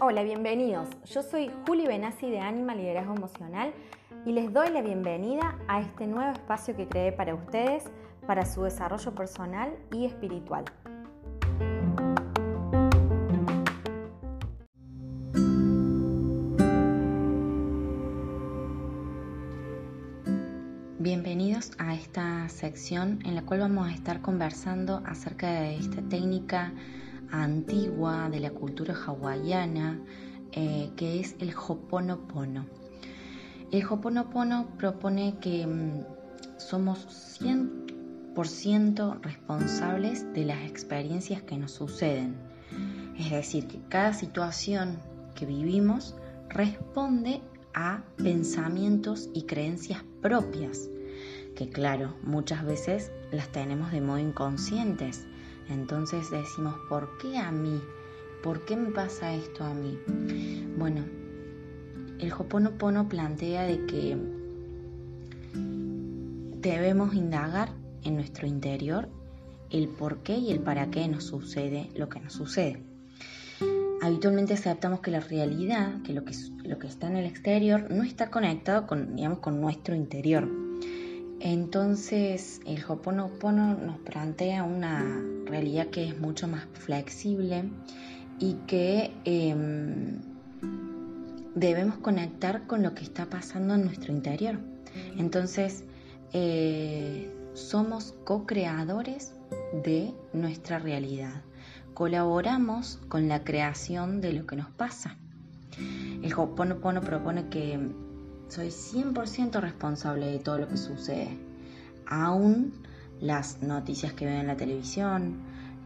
Hola, bienvenidos. Yo soy Juli Benassi de Anima Liderazgo Emocional y les doy la bienvenida a este nuevo espacio que creé para ustedes para su desarrollo personal y espiritual. En la cual vamos a estar conversando acerca de esta técnica antigua de la cultura hawaiana eh, que es el Hoponopono. El Hoponopono propone que mm, somos 100% responsables de las experiencias que nos suceden. Es decir, que cada situación que vivimos responde a pensamientos y creencias propias, que claro, muchas veces las tenemos de modo inconscientes. Entonces decimos, ¿por qué a mí? ¿Por qué me pasa esto a mí? Bueno, el Hoponopono plantea de que debemos indagar en nuestro interior el por qué y el para qué nos sucede lo que nos sucede. Habitualmente aceptamos que la realidad, que lo que, lo que está en el exterior, no está conectado con, digamos, con nuestro interior. Entonces el Hoponopono nos plantea una realidad que es mucho más flexible y que em, debemos conectar con lo que está pasando en nuestro interior. Entonces eh, somos co-creadores de nuestra realidad. Colaboramos con la creación de lo que nos pasa. El Hoponopono propone que soy 100% responsable de todo lo que sucede. Aún las noticias que veo en la televisión,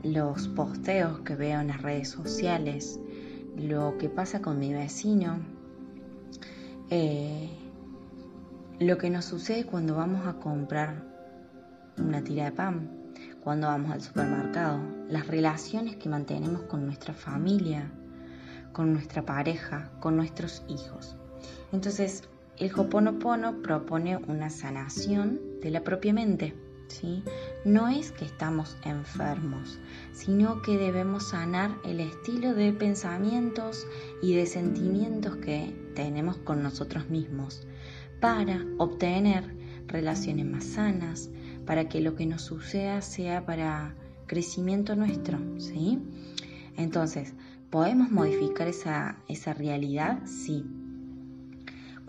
los posteos que veo en las redes sociales, lo que pasa con mi vecino, eh, lo que nos sucede cuando vamos a comprar una tira de pan, cuando vamos al supermercado, las relaciones que mantenemos con nuestra familia, con nuestra pareja, con nuestros hijos. Entonces, el Hoponopono propone una sanación de la propia mente. ¿sí? No es que estamos enfermos, sino que debemos sanar el estilo de pensamientos y de sentimientos que tenemos con nosotros mismos para obtener relaciones más sanas, para que lo que nos suceda sea para crecimiento nuestro. ¿sí? Entonces, ¿podemos modificar esa, esa realidad? Sí,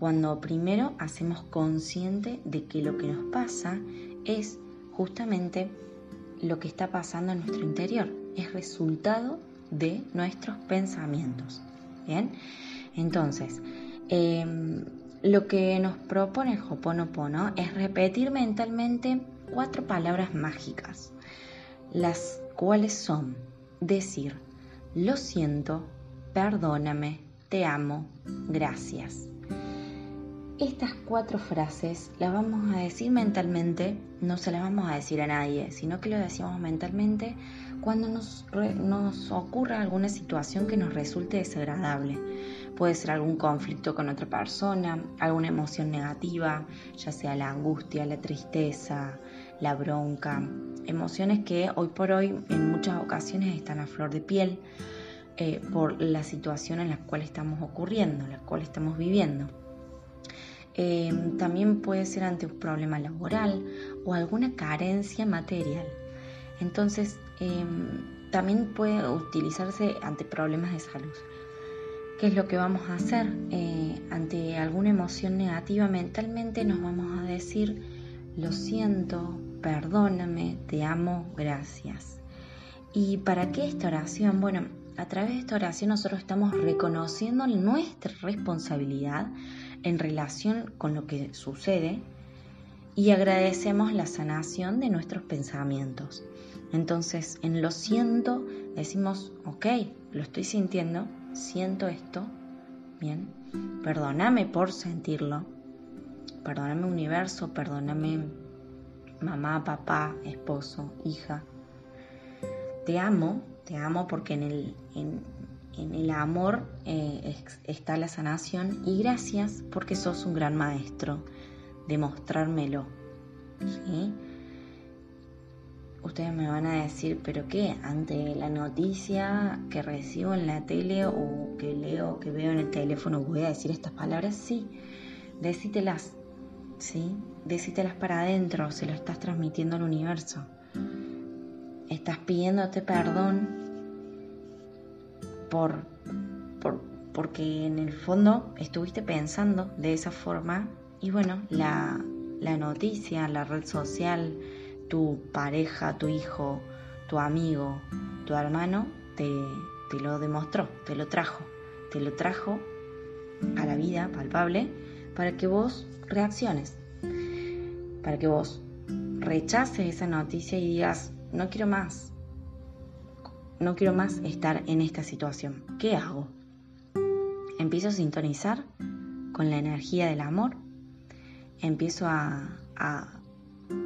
cuando primero hacemos consciente de que lo que nos pasa es justamente lo que está pasando en nuestro interior, es resultado de nuestros pensamientos. Bien, entonces, em, lo que nos propone el Hoponopono es repetir mentalmente cuatro palabras mágicas, las cuales son decir, lo siento, perdóname, te amo, gracias. Estas cuatro frases las vamos a decir mentalmente, no se las vamos a decir a nadie, sino que lo decimos mentalmente cuando nos, nos ocurra alguna situación que nos resulte desagradable. Puede ser algún conflicto con otra persona, alguna emoción negativa, ya sea la angustia, la tristeza, la bronca, emociones que hoy por hoy en muchas ocasiones están a flor de piel eh, por la situación en la cual estamos ocurriendo, en la cual estamos viviendo. Em, también puede ser ante un problema laboral o alguna carencia material. Entonces, em, también puede utilizarse ante problemas de salud. ¿Qué es lo que vamos a hacer? Eh, ante alguna emoción negativa mentalmente nos vamos a decir, lo siento, perdóname, te amo, gracias. ¿Y para qué esta oración? Bueno, a través de esta oración nosotros estamos reconociendo nuestra responsabilidad en relación con lo que sucede y agradecemos la sanación de nuestros pensamientos. Entonces, en lo siento, decimos, ok, lo estoy sintiendo, siento esto, bien, perdóname por sentirlo, perdóname universo, perdóname mamá, papá, esposo, hija. Te amo, te amo porque en el, en el amor eh, está la sanación y gracias porque sos un gran maestro de mostrármelo. ustedes me van a decir, pero ¿qué? Ante la noticia que recibo en la tele o que leo, que veo en el teléfono, voy a decir estas palabras, sí, decítelas, ¿sí? Decítelas para adentro, se lo estás transmitiendo al universo. Estás pidiéndote perdón por, por, porque en el fondo estuviste pensando de esa forma. Y bueno, la, la noticia, la red social, tu pareja, tu hijo, tu amigo, tu hermano, te, te lo demostró, te lo trajo, te lo trajo a la vida palpable para que vos reacciones, para que vos rechaces esa noticia y digas, no quiero más, no quiero más estar en esta situación. ¿Qué hago? Empiezo a sintonizar con la energía del amor, empiezo a,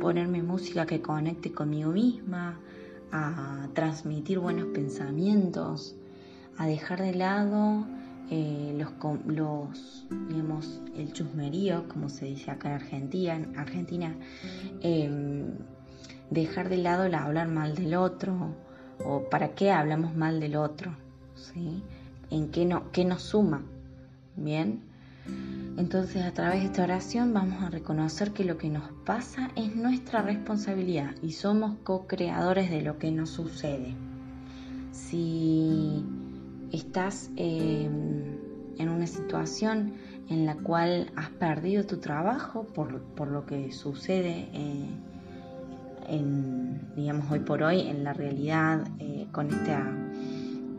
ponerme música que conecte conmigo misma, a transmitir buenos pensamientos, a dejar de lado eh, los, los, digamos, el chusmerío, como se dice acá en Argentina, en Argentina em, dejar de lado el hablar mal del otro, o para qué hablamos mal del otro, ¿sí? ¿En qué, no, qué nos suma? Bien, entonces a través de esta oración vamos a reconocer que lo que nos pasa es nuestra responsabilidad y somos co-creadores de lo que nos sucede. Si estás em, en una situación en la cual has perdido tu trabajo por, lo que sucede eh, digamos, hoy por hoy en la realidad eh, con, esta,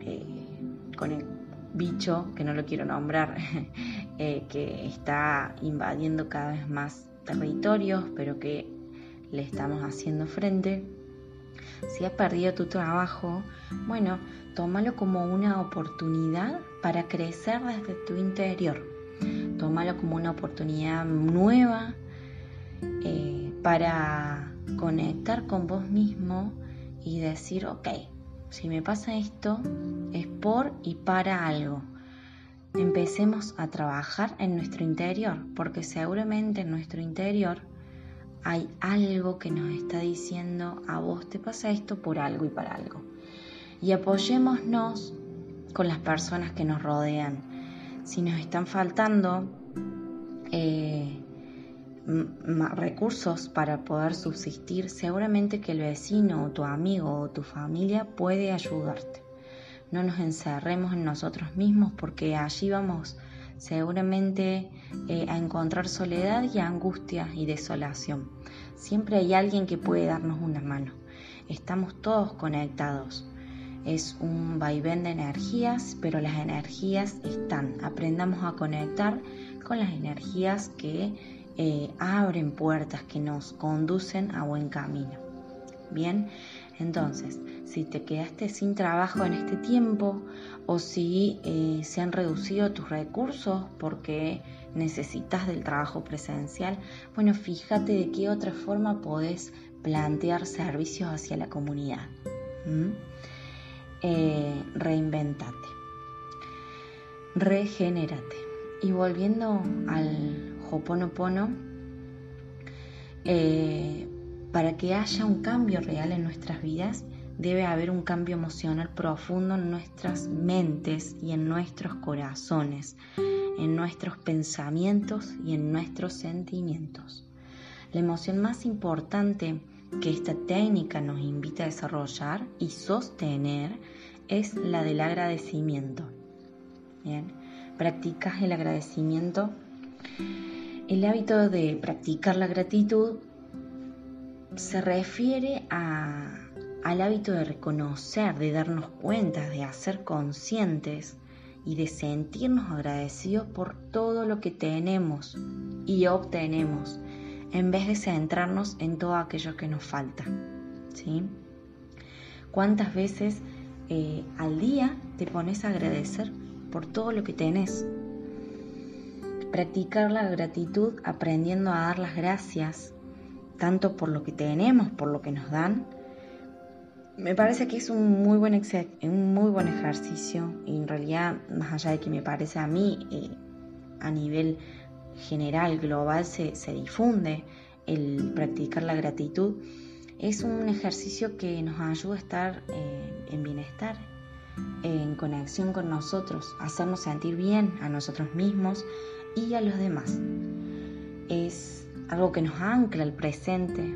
eh, con el bicho, que no lo quiero nombrar, Eh, que está invadiendo cada vez más territorios, pero que le estamos haciendo frente. Si has perdido tu trabajo, bueno, tómalo como una oportunidad para crecer desde tu interior. Tómalo como una oportunidad nueva para conectar con vos mismo y decir, ok, si me pasa esto es por y para algo empecemos a trabajar en nuestro interior, porque seguramente en nuestro interior hay algo que nos está diciendo a vos te pasa esto por algo y para algo. Y apoyémonos con las personas que nos rodean. Si nos están faltando eh, recursos para poder subsistir, seguramente que el vecino o tu amigo o tu familia puede ayudarte no nos encerremos en nosotros mismos porque allí vamos seguramente eh, a encontrar soledad y angustia y desolación. Siempre hay alguien que puede darnos una mano. Estamos todos conectados. Es un vaivén de energías, pero las energías están. Aprendamos a conectar con las energías que eh, abren puertas, que nos conducen a buen camino. Bien, entonces, si te quedaste sin trabajo en este tiempo o si eh, se han reducido tus recursos porque necesitas del trabajo presencial, bueno, fíjate de qué otra forma podés plantear servicios hacia la comunidad. Eh, reinventate, regenérate. Y volviendo al Hoponopono, eh, para que haya un cambio real en nuestras vidas, debe haber un cambio emocional profundo en nuestras mentes y en nuestros corazones, en nuestros pensamientos y en nuestros sentimientos. La emoción más importante que esta técnica nos invita a desarrollar y sostener es la del agradecimiento. Bien, practicas el agradecimiento. El hábito de practicar la gratitud se refiere al hábito de reconocer, de darnos cuenta, de hacer conscientes y de sentirnos agradecidos por todo lo que tenemos y obtenemos, en vez de centrarnos en todo aquello que nos falta. ¿sí? ¿Cuántas veces eh, al día te pones a agradecer por todo lo que tenés? Practicar la gratitud aprendiendo a dar las gracias tanto por lo que tenemos, por lo que nos dan, me parece que es un muy buen, un muy buen ejercicio y en realidad, más allá de que me parece a mí, eh, a nivel general, global, se, se, difunde el practicar la gratitud, Es un ejercicio que nos ayuda a estar eh, en bienestar, en conexión con nosotros, hacernos sentir bien a nosotros mismos y a los demás. Es algo que nos ancla al presente,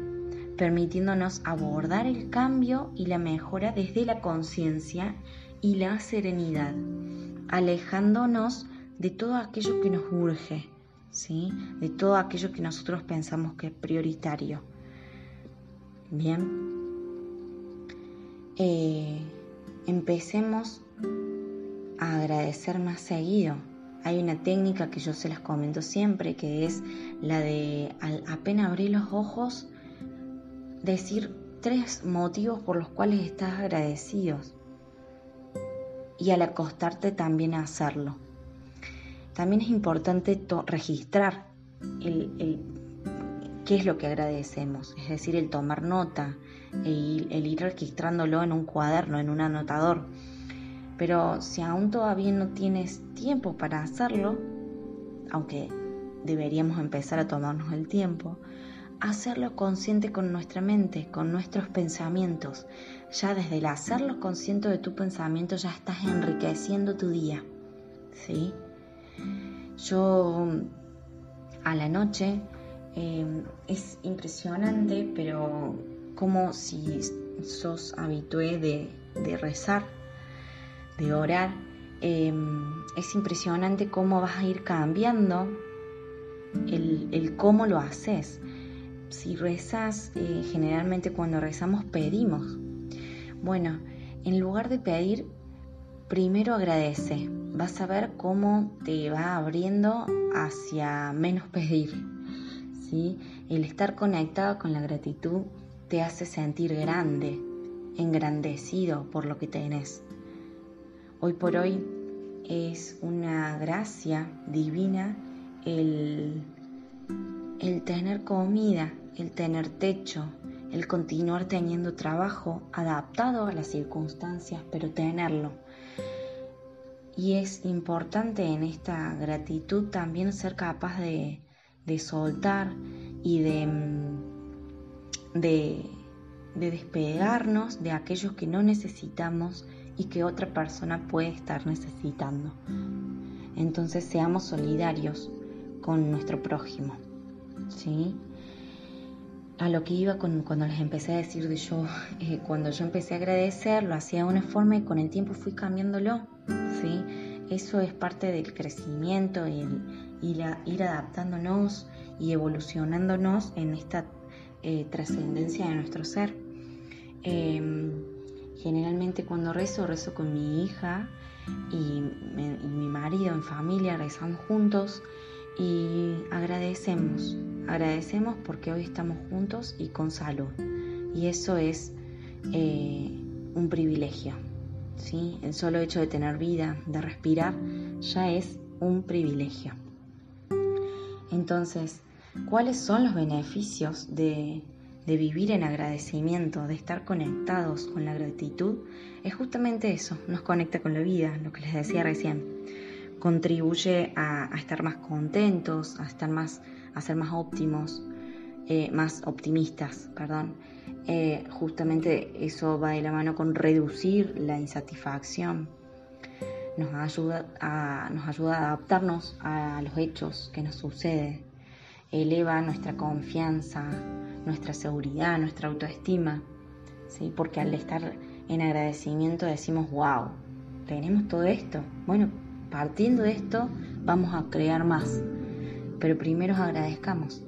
permitiéndonos abordar el cambio y la mejora desde la conciencia y la serenidad, alejándonos de todo aquello que nos urge, ¿sí? de todo aquello que nosotros pensamos que es prioritario. Bien, eh, empecemos a agradecer más seguido. Hay una técnica que yo se las comento siempre, que es la de al apenas abrir los ojos, decir tres motivos por los cuales estás agradecidos y al acostarte también hacerlo. También es importante registrar qué es lo que agradecemos, es decir, el tomar nota, el, el ir registrándolo en un cuaderno, en un anotador. Pero si aún todavía no tienes tiempo para hacerlo, aunque deberíamos empezar a tomarnos el tiempo, hacerlo consciente con nuestra mente, con nuestros pensamientos. Ya desde el hacerlo consciente de tu pensamiento ya estás enriqueciendo tu día. ¿Sí? Yo a la noche em, es impresionante, pero como si sos habitué de, rezar, de orar, em, es impresionante cómo vas a ir cambiando el, cómo lo haces si rezas, eh, generalmente cuando rezamos pedimos. Bueno, en lugar de pedir, primero agradece. Vas a ver cómo te va abriendo hacia menos pedir. El estar conectado con la gratitud te hace sentir grande, engrandecido por lo que tenés. Hoy por hoy es una gracia divina el, el tener comida, el tener techo, el continuar teniendo trabajo adaptado a las circunstancias, pero tenerlo. Y es importante en esta gratitud también ser capaz de, soltar y de, de, de despegarnos de aquellos que no necesitamos y que otra persona puede estar necesitando. Entonces seamos solidarios con nuestro prójimo. ¿sí? a lo que iba con, cuando les empecé a decir de yo, eh, cuando yo empecé a agradecer, lo hacía de una forma y con el tiempo fui cambiándolo, ¿sí? Eso es parte del crecimiento y el, ir adaptándonos y evolucionándonos en esta eh, trascendencia de nuestro ser. Em, generalmente cuando rezo, rezo con mi hija y, mi marido en familia, rezamos juntos y agradecemos, agradecemos porque hoy estamos juntos y con salud. Y eso es eh, un privilegio. ¿sí? El solo hecho de tener vida, de respirar, ya es un privilegio. Entonces, ¿cuáles son los beneficios de, de vivir en agradecimiento, de estar conectados con la gratitud? Es justamente eso, nos conecta con la vida, lo que les decía recién contribuye a, estar más contentos, a estar más, a ser más óptimos, eh, más optimistas, perdón. Eh, justamente eso va de la mano con reducir la insatisfacción. Nos ayuda, a, nos ayuda a adaptarnos a los hechos que nos suceden. Eleva nuestra confianza, nuestra seguridad, nuestra autoestima. ¿sí? Porque al estar en agradecimiento decimos, wow, tenemos todo esto. Bueno, Partiendo de esto, vamos a crear más. Pero primero agradezcamos.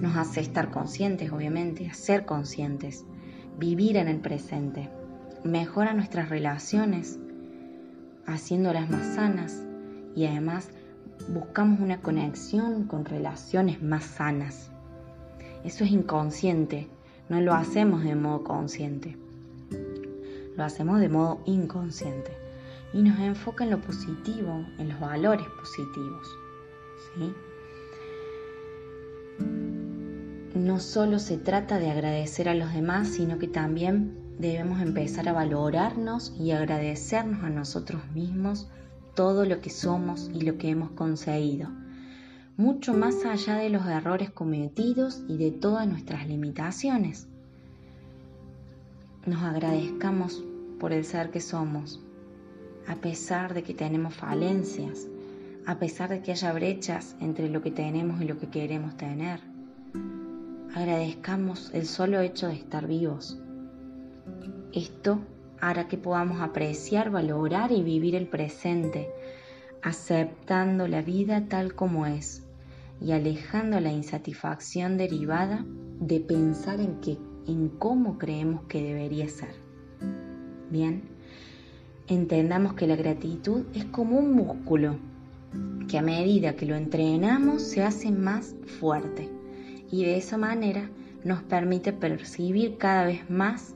Nos hace estar conscientes, obviamente, ser conscientes, vivir en el presente. Mejora nuestras relaciones, haciéndolas más sanas y además buscamos una conexión con relaciones más sanas. Eso es inconsciente, no lo hacemos de modo consciente, lo hacemos de modo inconsciente y nos enfoca en lo positivo, en los valores positivos. ¿sí? No solo se trata de agradecer a los demás, sino que también debemos empezar a valorarnos y agradecernos a nosotros mismos todo lo que somos y lo que hemos conseguido, mucho más allá de los errores cometidos y de todas nuestras limitaciones. nos agradezcamos por el ser que somos, a pesar de que tenemos falencias, a pesar de que haya brechas entre lo que tenemos y lo que queremos tener. Agradezcamos el solo hecho de estar vivos. Esto hará que podamos apreciar, valorar y vivir el presente, aceptando la vida tal como es y alejando la insatisfacción derivada de pensar en, que, en cómo creemos que debería ser. Bien, entendamos que la gratitud es como un músculo que a medida que lo entrenamos se hace más fuerte y de esa manera nos permite percibir cada vez más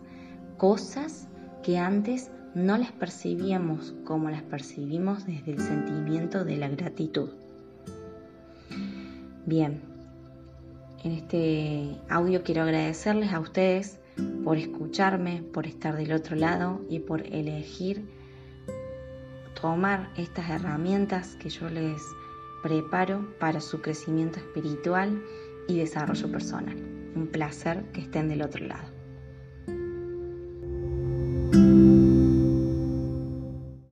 cosas que antes no las percibíamos como las percibimos desde el sentimiento de la gratitud. Bien, en este audio quiero agradecerles a ustedes por escucharme, por estar del otro lado y por elegir tomar estas herramientas que yo les preparo para su crecimiento espiritual y desarrollo personal. Un placer que estén del otro lado.